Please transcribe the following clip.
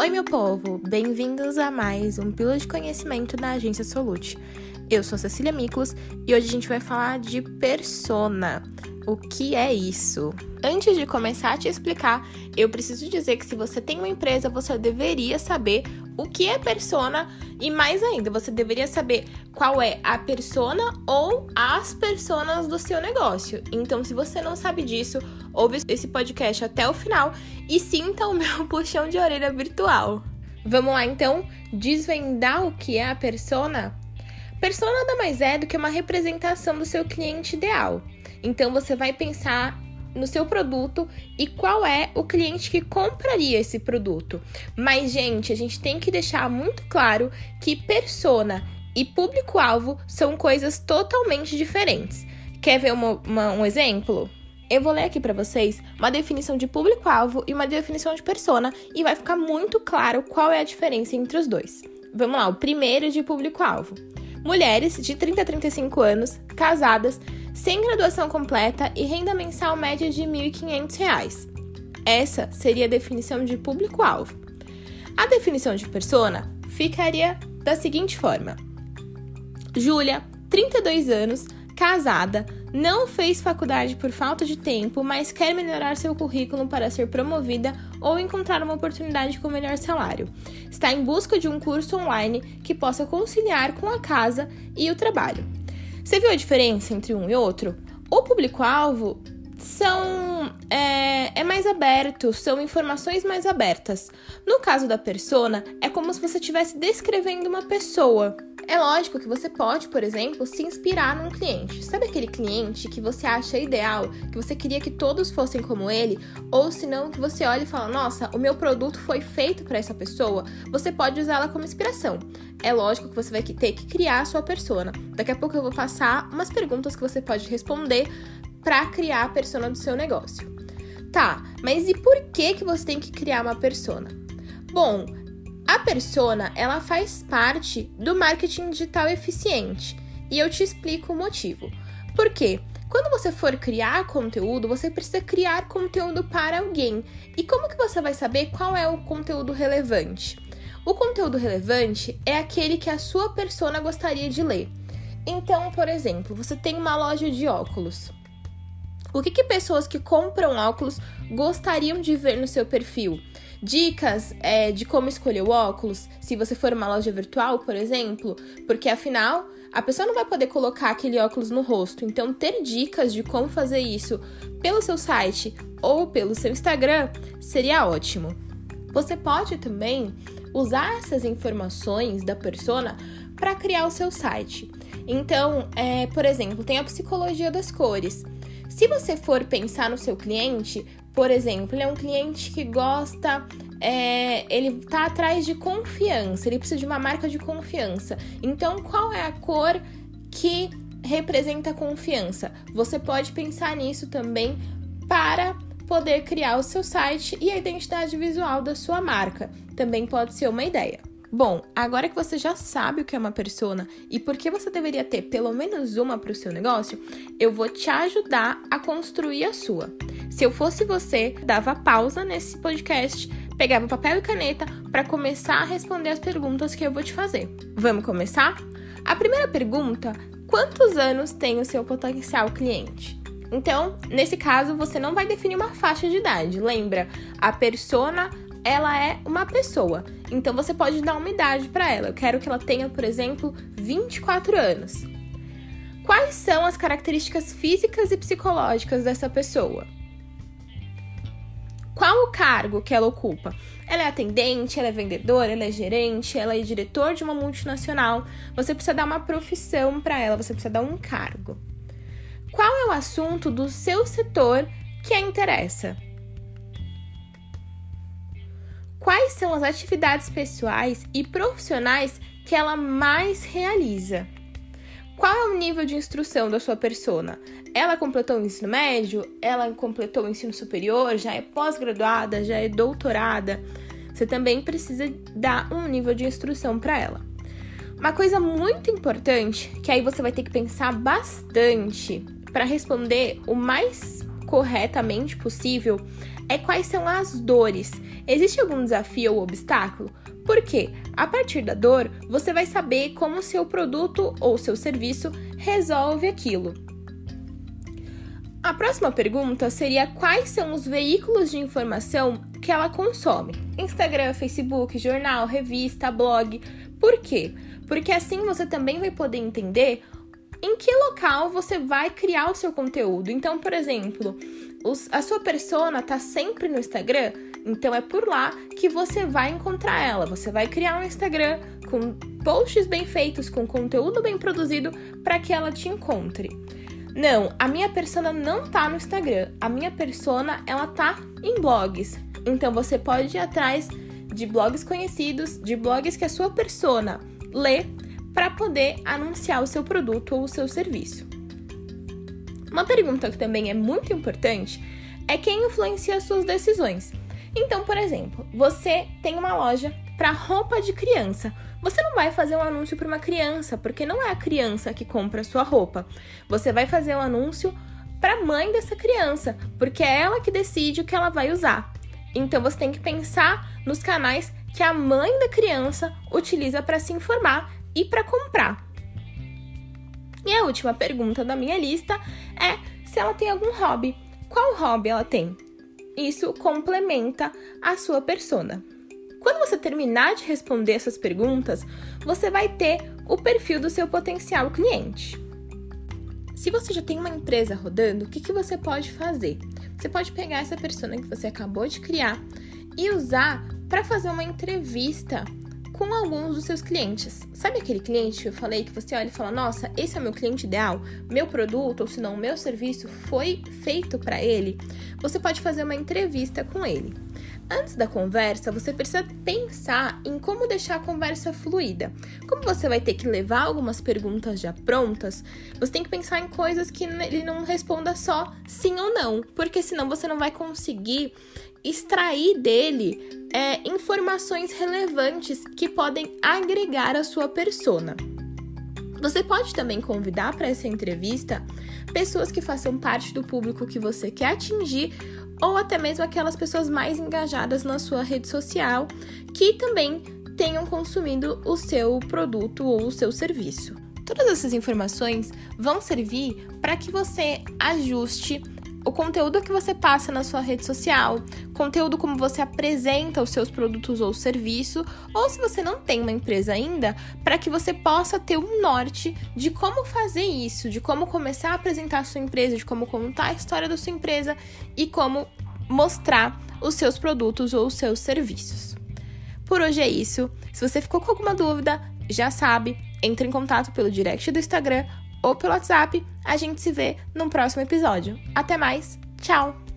Oi, meu povo! Bem-vindos a mais um Pílula de Conhecimento da Agência Solute. Eu sou Cecília Miklos e hoje a gente vai falar de persona. O que é isso? Antes de começar a te explicar, eu preciso dizer que se você tem uma empresa, você deveria saber o que é persona e mais ainda, você deveria saber qual é a persona ou as personas do seu negócio. Então, se você não sabe disso, ouve esse podcast até o final e sinta o meu puxão de orelha virtual. Vamos lá então desvendar o que é a persona? Persona nada mais é do que uma representação do seu cliente ideal. Então você vai pensar no seu produto e qual é o cliente que compraria esse produto. Mas, gente, a gente tem que deixar muito claro que persona e público-alvo são coisas totalmente diferentes. Quer ver uma, uma, um exemplo? Eu vou ler aqui para vocês uma definição de público-alvo e uma definição de persona e vai ficar muito claro qual é a diferença entre os dois. Vamos lá, o primeiro de público-alvo. Mulheres de 30 a 35 anos, casadas, sem graduação completa e renda mensal média de R$ 1.500. Essa seria a definição de público-alvo. A definição de persona ficaria da seguinte forma: Júlia, 32 anos, casada, não fez faculdade por falta de tempo, mas quer melhorar seu currículo para ser promovida ou encontrar uma oportunidade com melhor salário. Está em busca de um curso online que possa conciliar com a casa e o trabalho. Você viu a diferença entre um e outro? O público-alvo são é, é, mais aberto, são informações mais abertas. No caso da persona, é como se você estivesse descrevendo uma pessoa. É lógico que você pode, por exemplo, se inspirar num cliente. Sabe aquele cliente que você acha ideal, que você queria que todos fossem como ele? Ou se não, que você olha e fala: Nossa, o meu produto foi feito para essa pessoa? Você pode usá-la como inspiração. É lógico que você vai ter que criar a sua persona. Daqui a pouco eu vou passar umas perguntas que você pode responder para criar a persona do seu negócio. Tá, mas e por que que você tem que criar uma persona? Bom, a persona, ela faz parte do marketing digital eficiente. E eu te explico o motivo. Por quê? Quando você for criar conteúdo, você precisa criar conteúdo para alguém. E como que você vai saber qual é o conteúdo relevante? O conteúdo relevante é aquele que a sua persona gostaria de ler. Então, por exemplo, você tem uma loja de óculos. O que, que pessoas que compram óculos gostariam de ver no seu perfil? Dicas é, de como escolher o óculos, se você for uma loja virtual, por exemplo, porque afinal a pessoa não vai poder colocar aquele óculos no rosto. Então, ter dicas de como fazer isso pelo seu site ou pelo seu Instagram seria ótimo. Você pode também usar essas informações da persona para criar o seu site. Então, é, por exemplo, tem a psicologia das cores. Se você for pensar no seu cliente, por exemplo, ele é um cliente que gosta, é, ele tá atrás de confiança, ele precisa de uma marca de confiança. Então, qual é a cor que representa confiança? Você pode pensar nisso também para poder criar o seu site e a identidade visual da sua marca. Também pode ser uma ideia. Bom, agora que você já sabe o que é uma persona e por que você deveria ter pelo menos uma para o seu negócio, eu vou te ajudar a construir a sua. Se eu fosse você, dava pausa nesse podcast, pegava papel e caneta para começar a responder as perguntas que eu vou te fazer. Vamos começar? A primeira pergunta: quantos anos tem o seu potencial cliente? Então, nesse caso, você não vai definir uma faixa de idade. Lembra, a persona ela é uma pessoa. Então você pode dar uma idade para ela. Eu quero que ela tenha, por exemplo, 24 anos. Quais são as características físicas e psicológicas dessa pessoa? Qual o cargo que ela ocupa? Ela é atendente, ela é vendedora, ela é gerente, ela é diretor de uma multinacional. Você precisa dar uma profissão para ela, você precisa dar um cargo. Qual é o assunto do seu setor que a interessa? Quais são as atividades pessoais e profissionais que ela mais realiza. Qual é o nível de instrução da sua persona? Ela completou o ensino médio? Ela completou o ensino superior? Já é pós-graduada? Já é doutorada? Você também precisa dar um nível de instrução para ela. Uma coisa muito importante, que aí você vai ter que pensar bastante para responder o mais corretamente possível é quais são as dores. Existe algum desafio ou obstáculo? Porque a partir da dor, você vai saber como seu produto ou seu serviço resolve aquilo. A próxima pergunta seria quais são os veículos de informação que ela consome? Instagram, Facebook, jornal, revista, blog. Por quê? Porque assim você também vai poder entender em que local você vai criar o seu conteúdo. Então, por exemplo, os, a sua persona tá sempre no Instagram, então é por lá que você vai encontrar ela. Você vai criar um Instagram com posts bem feitos, com conteúdo bem produzido para que ela te encontre. Não, a minha persona não tá no Instagram. A minha persona, ela tá em blogs. Então você pode ir atrás de blogs conhecidos, de blogs que a sua persona lê para poder anunciar o seu produto ou o seu serviço. Uma pergunta que também é muito importante é quem influencia as suas decisões. Então, por exemplo, você tem uma loja para roupa de criança. Você não vai fazer um anúncio para uma criança, porque não é a criança que compra a sua roupa. Você vai fazer um anúncio para a mãe dessa criança, porque é ela que decide o que ela vai usar. Então você tem que pensar nos canais que a mãe da criança utiliza para se informar e para comprar. E a última pergunta da minha lista é se ela tem algum hobby. Qual hobby ela tem? Isso complementa a sua persona. Quando você terminar de responder essas perguntas, você vai ter o perfil do seu potencial cliente. Se você já tem uma empresa rodando, o que, que você pode fazer? Você pode pegar essa persona que você acabou de criar e usar para fazer uma entrevista com alguns dos seus clientes. Sabe aquele cliente que eu falei que você olha e fala: "Nossa, esse é o meu cliente ideal, meu produto ou se não, meu serviço foi feito para ele"? Você pode fazer uma entrevista com ele. Antes da conversa, você precisa pensar em como deixar a conversa fluida. Como você vai ter que levar algumas perguntas já prontas, você tem que pensar em coisas que ele não responda só sim ou não, porque senão você não vai conseguir extrair dele é, informações relevantes que podem agregar a sua persona. Você pode também convidar para essa entrevista pessoas que façam parte do público que você quer atingir ou até mesmo aquelas pessoas mais engajadas na sua rede social que também tenham consumido o seu produto ou o seu serviço. Todas essas informações vão servir para que você ajuste o conteúdo que você passa na sua rede social, conteúdo como você apresenta os seus produtos ou serviço, ou se você não tem uma empresa ainda, para que você possa ter um norte de como fazer isso, de como começar a apresentar a sua empresa, de como contar a história da sua empresa e como mostrar os seus produtos ou os seus serviços. Por hoje é isso. Se você ficou com alguma dúvida, já sabe, entre em contato pelo direct do Instagram ou pelo WhatsApp. A gente se vê no próximo episódio. Até mais, tchau!